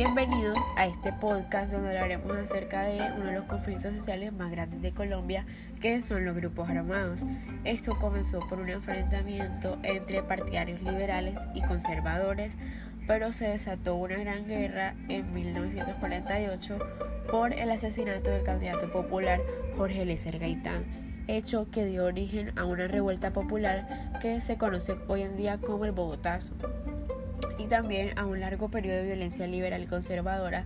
Bienvenidos a este podcast donde hablaremos acerca de uno de los conflictos sociales más grandes de Colombia, que son los grupos armados. Esto comenzó por un enfrentamiento entre partidarios liberales y conservadores, pero se desató una gran guerra en 1948 por el asesinato del candidato popular Jorge Eliezer Gaitán, hecho que dio origen a una revuelta popular que se conoce hoy en día como el Bogotazo y también a un largo periodo de violencia liberal conservadora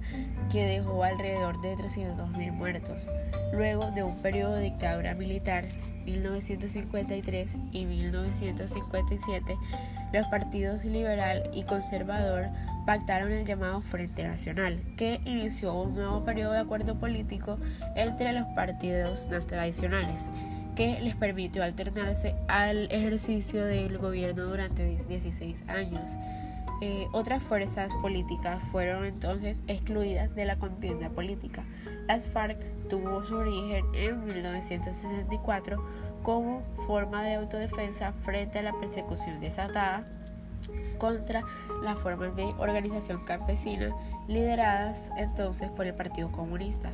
que dejó alrededor de 300.000 muertos. Luego de un periodo de dictadura militar, 1953 y 1957, los partidos liberal y conservador pactaron el llamado Frente Nacional, que inició un nuevo periodo de acuerdo político entre los partidos tradicionales que les permitió alternarse al ejercicio del gobierno durante 16 años. Eh, otras fuerzas políticas fueron entonces excluidas de la contienda política. Las FARC tuvo su origen en 1964 como forma de autodefensa frente a la persecución desatada contra las formas de organización campesina lideradas entonces por el Partido Comunista.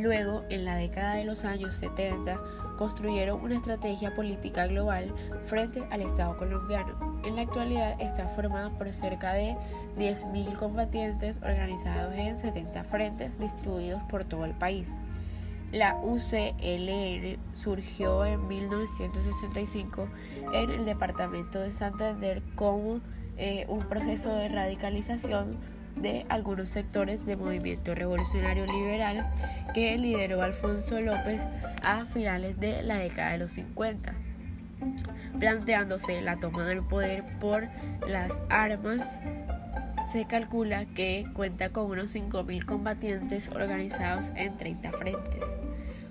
Luego, en la década de los años 70, construyeron una estrategia política global frente al Estado colombiano. En la actualidad está formada por cerca de 10.000 combatientes organizados en 70 frentes distribuidos por todo el país. La UCLN surgió en 1965 en el departamento de Santander como eh, un proceso de radicalización de algunos sectores del movimiento revolucionario liberal que lideró Alfonso López a finales de la década de los 50, planteándose la toma del poder por las armas. Se calcula que cuenta con unos 5.000 combatientes organizados en 30 frentes.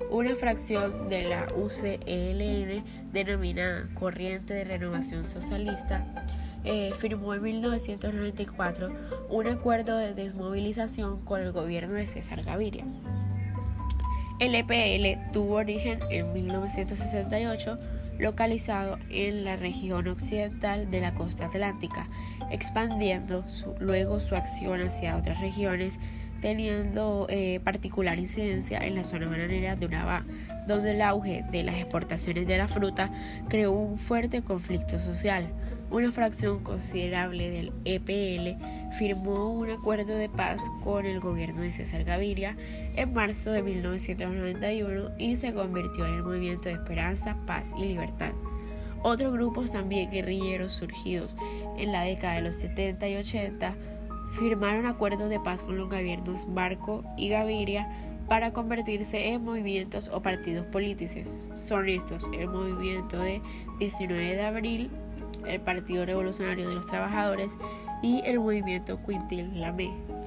Una fracción de la UCLN denominada Corriente de Renovación Socialista eh, firmó en 1994 un acuerdo de desmovilización con el gobierno de César Gaviria. El EPL tuvo origen en 1968, localizado en la región occidental de la costa atlántica, expandiendo luego su acción hacia otras regiones, teniendo eh, particular incidencia en la zona bananera de Urabá, donde el auge de las exportaciones de la fruta creó un fuerte conflicto social. Una fracción considerable del EPL firmó un acuerdo de paz con el gobierno de César Gaviria en marzo de 1991 y se convirtió en el Movimiento de Esperanza, Paz y Libertad. Otros grupos también guerrilleros surgidos en la década de los 70 y 80 firmaron acuerdos de paz con los gobiernos Barco y Gaviria para convertirse en movimientos o partidos políticos. Son estos el movimiento de 19 de abril, el Partido Revolucionario de los Trabajadores y el movimiento Quintil Lamé.